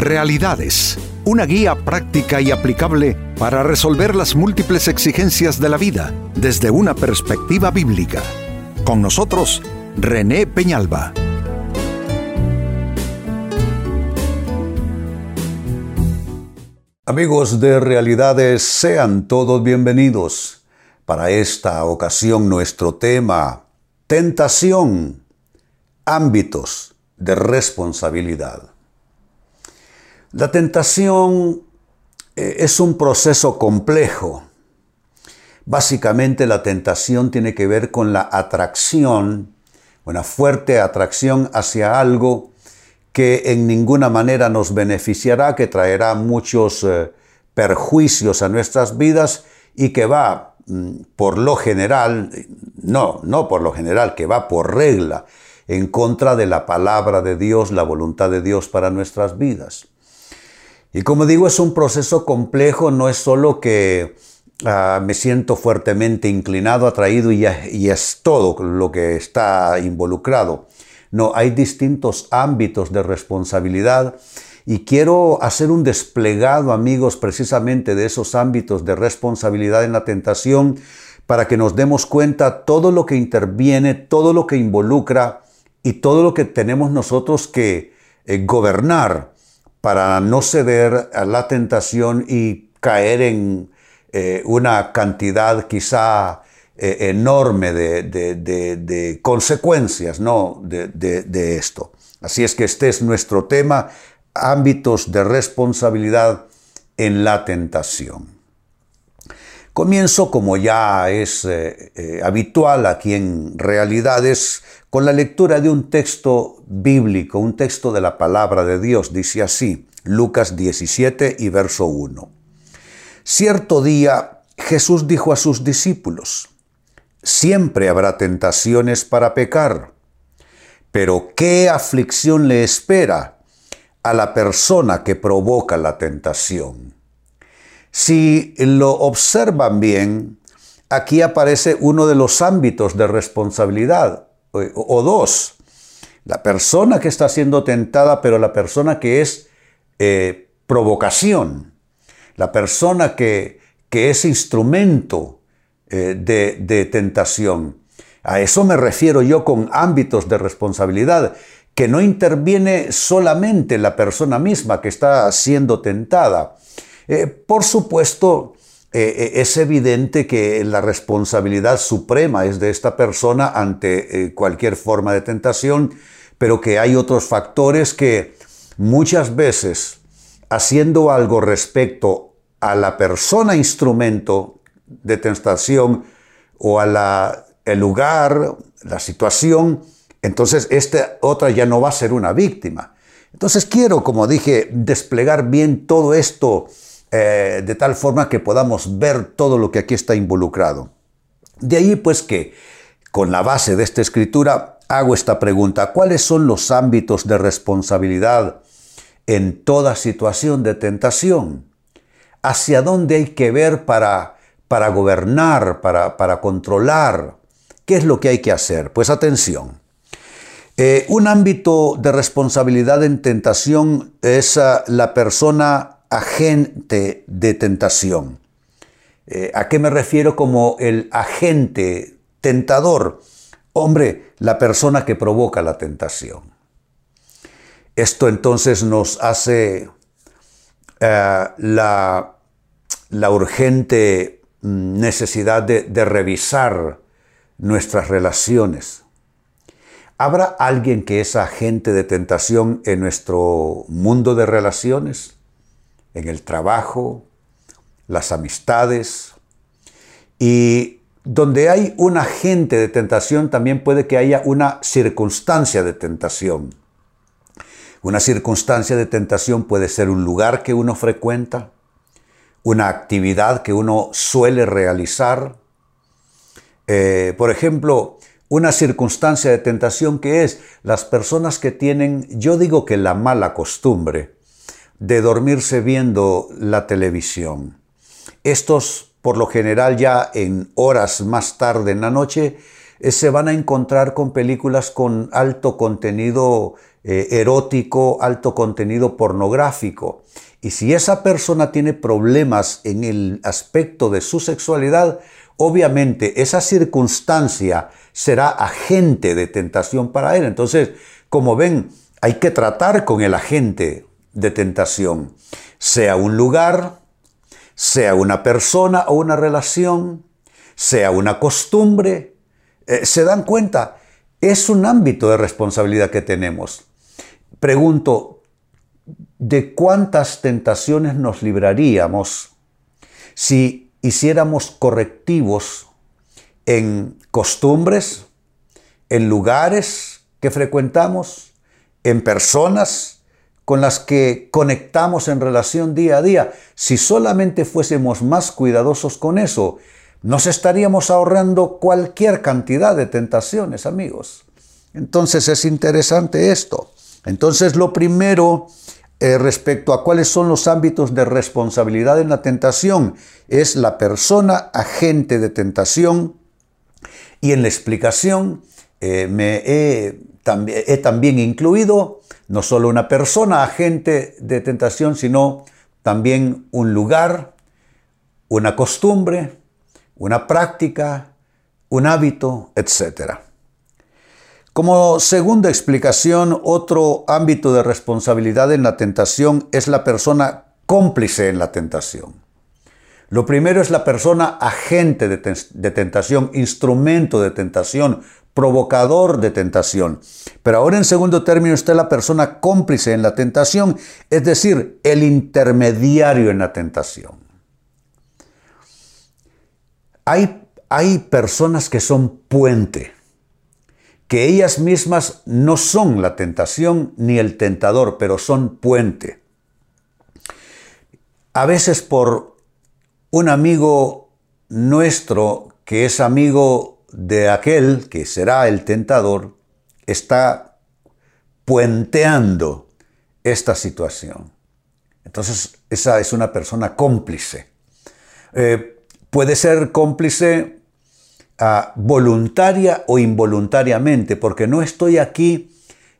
Realidades, una guía práctica y aplicable para resolver las múltiples exigencias de la vida desde una perspectiva bíblica. Con nosotros, René Peñalba. Amigos de Realidades, sean todos bienvenidos. Para esta ocasión nuestro tema, tentación, ámbitos de responsabilidad. La tentación eh, es un proceso complejo. Básicamente la tentación tiene que ver con la atracción, una fuerte atracción hacia algo que en ninguna manera nos beneficiará, que traerá muchos eh, perjuicios a nuestras vidas y que va mm, por lo general, no, no por lo general, que va por regla en contra de la palabra de Dios, la voluntad de Dios para nuestras vidas. Y como digo, es un proceso complejo, no es solo que ah, me siento fuertemente inclinado, atraído y, es todo lo que está involucrado. No, hay distintos ámbitos de responsabilidad y quiero hacer un desplegado, amigos, precisamente de esos ámbitos de responsabilidad en la tentación para que nos demos cuenta todo lo que interviene, todo lo que involucra y todo lo que tenemos nosotros que eh, gobernar para no ceder a la tentación y caer en eh, una cantidad quizá eh, enorme de, consecuencias ¿no? de esto. Así es que este es nuestro tema, ámbitos de responsabilidad en la tentación. Comienzo, como ya es eh, habitual aquí en Realidades, con la lectura de un texto bíblico, un texto de la palabra de Dios. Dice así, Lucas 17 y verso 1. Cierto día Jesús dijo a sus discípulos, siempre habrá tentaciones para pecar, pero ¿qué aflicción le espera a la persona que provoca la tentación? Si lo observan bien, aquí aparece uno de los ámbitos de responsabilidad o, dos. La persona que está siendo tentada, pero la persona que es eh, provocación. La persona que, que es instrumento eh, de, de tentación. A eso me refiero yo con ámbitos de responsabilidad, que no interviene solamente la persona misma que está siendo tentada. Eh, por supuesto, eh, eh, es evidente que la responsabilidad suprema es de esta persona ante eh, cualquier forma de tentación, pero que hay otros factores que muchas veces, haciendo algo respecto a la persona instrumento de tentación o a el lugar, la situación, entonces esta otra ya no va a ser una víctima. Entonces quiero, como dije, desplegar bien todo esto eh, de tal forma que podamos ver todo lo que aquí está involucrado. De ahí pues que, con la base de esta escritura, hago esta pregunta, ¿cuáles son los ámbitos de responsabilidad en toda situación de tentación? ¿Hacia dónde hay que ver para, para gobernar, para, para controlar? ¿Qué es lo que hay que hacer? Pues atención. Eh, un ámbito de responsabilidad en tentación es ah, la persona agente de tentación. Eh, ¿A qué me refiero como el agente tentador? Hombre, la persona que provoca la tentación. Esto entonces nos hace eh, la, urgente necesidad de, de revisar nuestras relaciones. ¿Habrá alguien que es agente de tentación en nuestro mundo de relaciones? En el trabajo, las amistades. Y donde hay un agente de tentación, también puede que haya una circunstancia de tentación. Una circunstancia de tentación puede ser un lugar que uno frecuenta, una actividad que uno suele realizar. Eh, por ejemplo, una circunstancia de tentación que es las personas que tienen, yo digo que la mala costumbre, de dormirse viendo la televisión. Estos, por lo general, ya en horas más tarde en la noche, eh, se van a encontrar con películas con alto contenido eh, erótico, alto contenido pornográfico. Y si esa persona tiene problemas en el aspecto de su sexualidad, obviamente esa circunstancia será agente de tentación para él. Entonces, como ven, hay que tratar con el agente de tentación, sea un lugar, sea una persona o una relación, sea una costumbre. Eh, ¿Se dan cuenta? Es un ámbito de responsabilidad que tenemos. Pregunto, ¿de cuántas tentaciones nos libraríamos si hiciéramos correctivos en costumbres, en lugares que frecuentamos, en personas con las que conectamos en relación día a día? Si solamente fuésemos más cuidadosos con eso, nos estaríamos ahorrando cualquier cantidad de tentaciones, amigos. Entonces es interesante esto. Entonces lo primero eh, respecto a cuáles son los ámbitos de responsabilidad en la tentación es la persona agente de tentación y en la explicación eh, me he, he también incluido no solo una persona agente de tentación, sino también un lugar, una costumbre, una práctica, un hábito, etc. Como segunda explicación, otro ámbito de responsabilidad en la tentación es la persona cómplice en la tentación. Lo primero es la persona agente de, tentación, instrumento de tentación, provocador de tentación. Pero ahora en segundo término está la persona cómplice en la tentación, es decir, el intermediario en la tentación. Hay, hay personas que son puente que ellas mismas no son la tentación ni el tentador, pero son puente. A veces por un amigo nuestro que es amigo de aquel que será el tentador, está puenteando esta situación. Entonces, esa es una persona cómplice. Eh, puede ser cómplice voluntaria o involuntariamente, porque no estoy aquí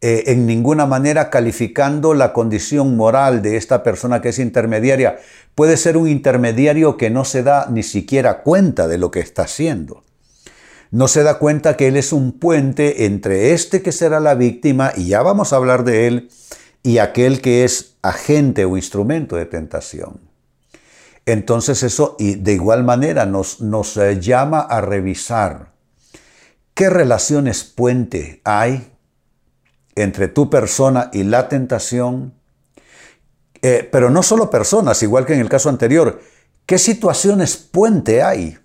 eh, en ninguna manera calificando la condición moral de esta persona que es intermediaria. Puede ser un intermediario que no se da ni siquiera cuenta de lo que está haciendo. No se da cuenta que él es un puente entre este que será la víctima, y ya vamos a hablar de él, y aquel que es agente o instrumento de tentación. Entonces eso y de igual manera nos, eh, llama a revisar qué relaciones puente hay entre tu persona y la tentación, eh, pero no solo personas, igual que en el caso anterior, qué situaciones puente hay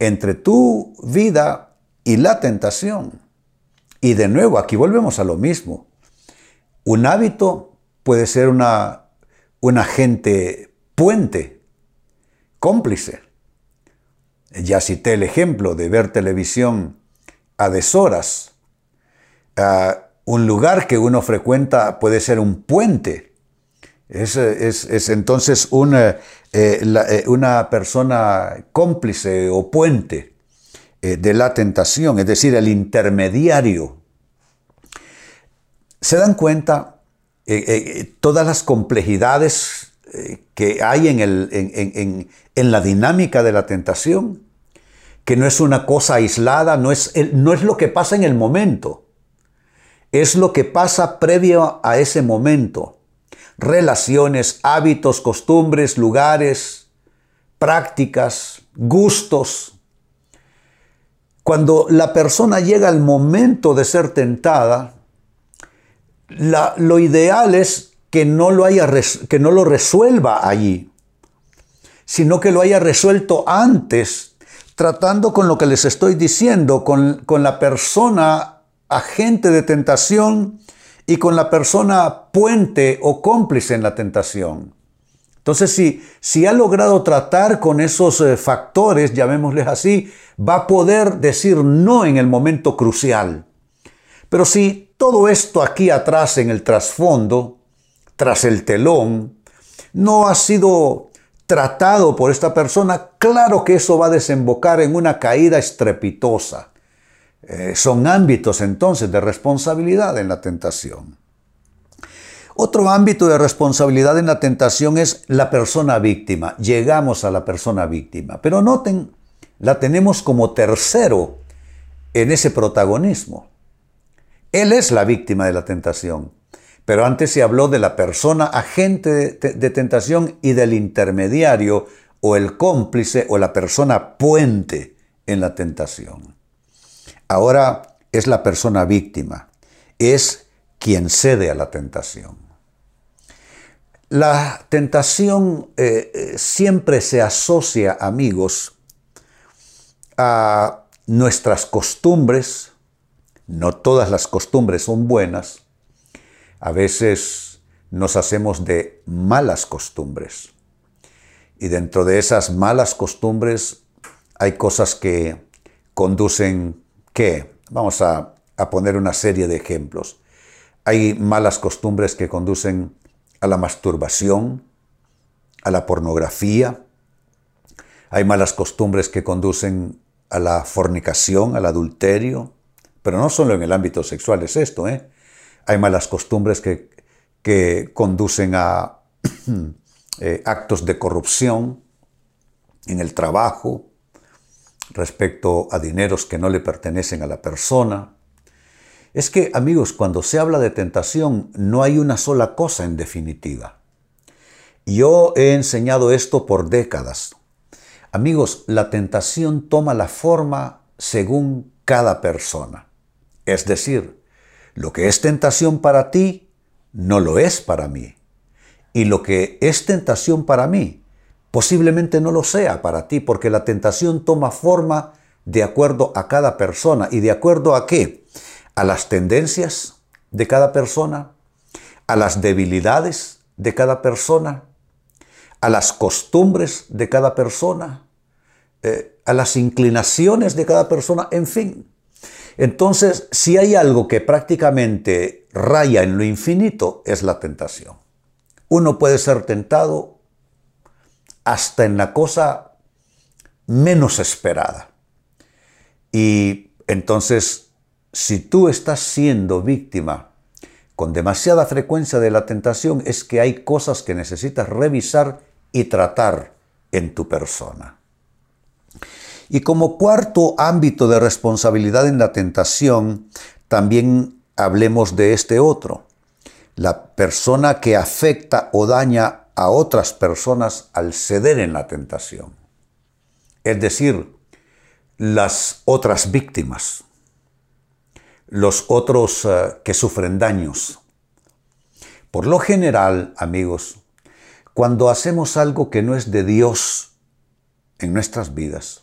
entre tu vida y la tentación. Y de nuevo, aquí volvemos a lo mismo. Un hábito puede ser una, un agente puente, cómplice. Ya cité el ejemplo de ver televisión a deshoras. un lugar que uno frecuenta puede ser un puente. Es, entonces una, eh, eh, una, persona cómplice o puente eh, de la tentación, es decir, el intermediario. ¿Se dan cuenta todas las complejidades que hay en, el, en, la dinámica de la tentación, que no es una cosa aislada, no es, no es lo que pasa en el momento, es lo que pasa previo a ese momento. Relaciones, hábitos, costumbres, lugares, prácticas, gustos. Cuando la persona llega al momento de ser tentada, lo ideal es que no lo, haya, que no lo resuelva allí, sino que lo haya resuelto antes, tratando con lo que les estoy diciendo, con, con la persona agente de tentación y con la persona puente o cómplice en la tentación. Entonces, si, si ha logrado tratar con esos eh, factores, llamémosles así, va a poder decir no en el momento crucial. Pero si todo esto aquí atrás en el trasfondo tras el telón, no ha sido tratado por esta persona, claro que eso va a desembocar en una caída estrepitosa. Eh, son ámbitos entonces de responsabilidad en la tentación. Otro ámbito de responsabilidad en la tentación es la persona víctima. Llegamos a la persona víctima. Pero noten, la tenemos como tercero en ese protagonismo. Él es la víctima de la tentación. Pero antes se habló de la persona agente de, tentación y del intermediario o el cómplice o la persona puente en la tentación. Ahora es la persona víctima, es quien cede a la tentación. La tentación eh, eh, siempre se asocia, amigos, a nuestras costumbres. No todas las costumbres son buenas. A veces nos hacemos de malas costumbres. Y dentro de esas malas costumbres hay cosas que conducen, ¿qué? Vamos a, a poner una serie de ejemplos. Hay malas costumbres que conducen a la masturbación, a la pornografía. Hay malas costumbres que conducen a la fornicación, al adulterio, pero no solo en el ámbito sexual es esto, ¿eh? Hay malas costumbres que, que conducen a eh, actos de corrupción en el trabajo, respecto a dineros que no le pertenecen a la persona, es que, amigos, cuando se habla de tentación, no hay una sola cosa en definitiva. Yo he enseñado esto por décadas. Amigos, la tentación toma la forma según cada persona. Es decir, lo que es tentación para ti, no lo es para mí. Y lo que es tentación para mí, posiblemente no lo sea para ti, porque la tentación toma forma de acuerdo a cada persona. ¿Y de acuerdo a qué? a las tendencias de cada persona, a las debilidades de cada persona, a las costumbres de cada persona, eh, a las inclinaciones de cada persona, en fin. Entonces, si hay algo que prácticamente raya en lo infinito, es la tentación. Uno puede ser tentado hasta en la cosa menos esperada. Y entonces si tú estás siendo víctima con demasiada frecuencia de la tentación, es que hay cosas que necesitas revisar y tratar en tu persona. Y como cuarto ámbito de responsabilidad en la tentación, también hablemos de este otro, la persona que afecta o daña a otras personas al ceder en la tentación. Es decir, las otras víctimas los otros eh, que sufren daños. Por lo general, amigos, cuando hacemos algo que no es de Dios en nuestras vidas,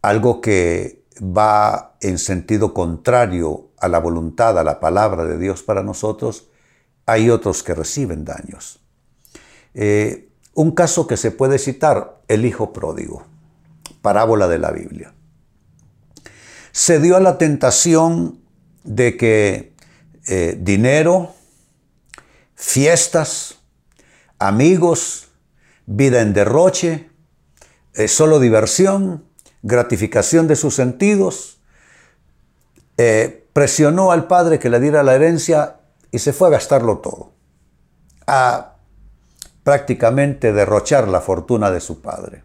algo que va en sentido contrario a la voluntad, a la palabra de Dios para nosotros, hay otros que reciben daños. Eh, un caso que se puede citar, el hijo pródigo, parábola de la Biblia. Se dio a la tentación de que eh, dinero, fiestas, amigos, vida en derroche, eh, solo diversión, gratificación de sus sentidos, presionó al padre que le diera la herencia y se fue a gastarlo todo, a prácticamente derrochar la fortuna de su padre.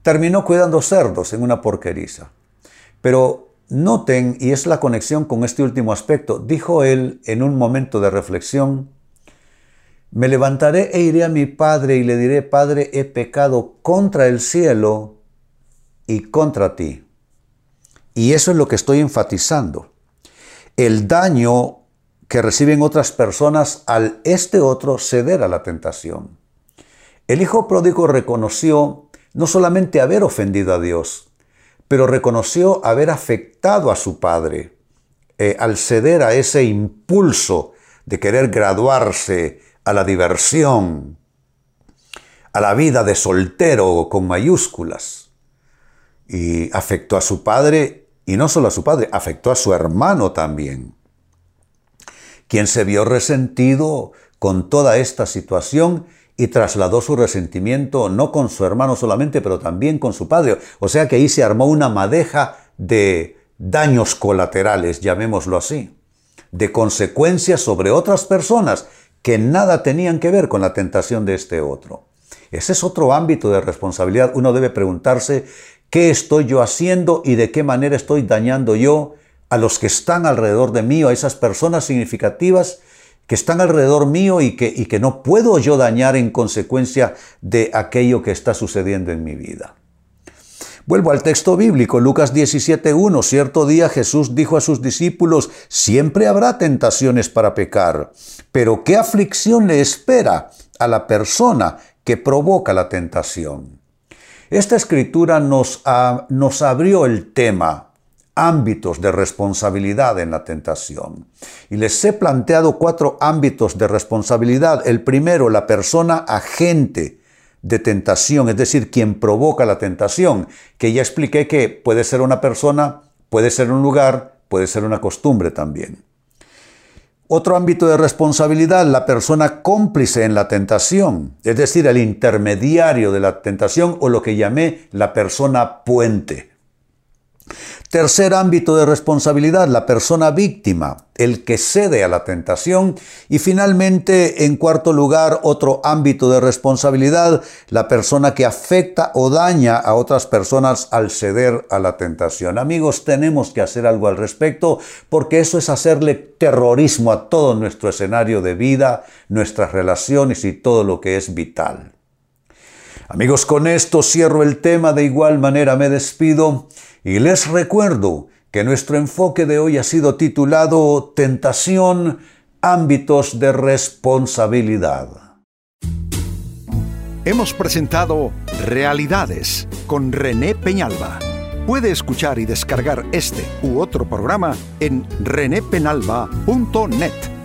Terminó cuidando cerdos en una porqueriza, pero Noten, y es la conexión con este último aspecto, dijo él en un momento de reflexión, me levantaré e iré a mi padre y le diré, Padre, he pecado contra el cielo y contra ti. Y eso es lo que estoy enfatizando. El daño que reciben otras personas al este otro ceder a la tentación. El hijo pródigo reconoció no solamente haber ofendido a Dios, pero reconoció haber afectado a su padre eh, al ceder a ese impulso de querer graduarse a la diversión, a la vida de soltero con mayúsculas. Y afectó a su padre, y no solo a su padre, afectó a su hermano también, quien se vio resentido con toda esta situación y trasladó su resentimiento no con su hermano solamente, pero también con su padre. O sea que ahí se armó una madeja de daños colaterales, llamémoslo así, de consecuencias sobre otras personas que nada tenían que ver con la tentación de este otro. Ese es otro ámbito de responsabilidad. Uno debe preguntarse qué estoy yo haciendo y de qué manera estoy dañando yo a los que están alrededor de mí, a esas personas significativas que están alrededor mío y que, y que no puedo yo dañar en consecuencia de aquello que está sucediendo en mi vida. Vuelvo al texto bíblico, Lucas 17.1. Cierto día Jesús dijo a sus discípulos, siempre habrá tentaciones para pecar, pero ¿qué aflicción le espera a la persona que provoca la tentación? Esta escritura nos, nos abrió el tema ámbitos de responsabilidad en la tentación. Y les he planteado cuatro ámbitos de responsabilidad. El primero, la persona agente de tentación, es decir, quien provoca la tentación, que ya expliqué que puede ser una persona, puede ser un lugar, puede ser una costumbre también. Otro ámbito de responsabilidad, la persona cómplice en la tentación, es decir, el intermediario de la tentación o lo que llamé la persona puente. Tercer ámbito de responsabilidad, la persona víctima, el que cede a la tentación. Y finalmente, en cuarto lugar, otro ámbito de responsabilidad, la persona que afecta o daña a otras personas al ceder a la tentación. Amigos, tenemos que hacer algo al respecto porque eso es hacerle terrorismo a todo nuestro escenario de vida, nuestras relaciones y todo lo que es vital. Amigos, con esto cierro el tema, de igual manera me despido y les recuerdo que nuestro enfoque de hoy ha sido titulado Tentación, ámbitos de responsabilidad. Hemos presentado Realidades con René Peñalba. Puede escuchar y descargar este u otro programa en renépenalba.net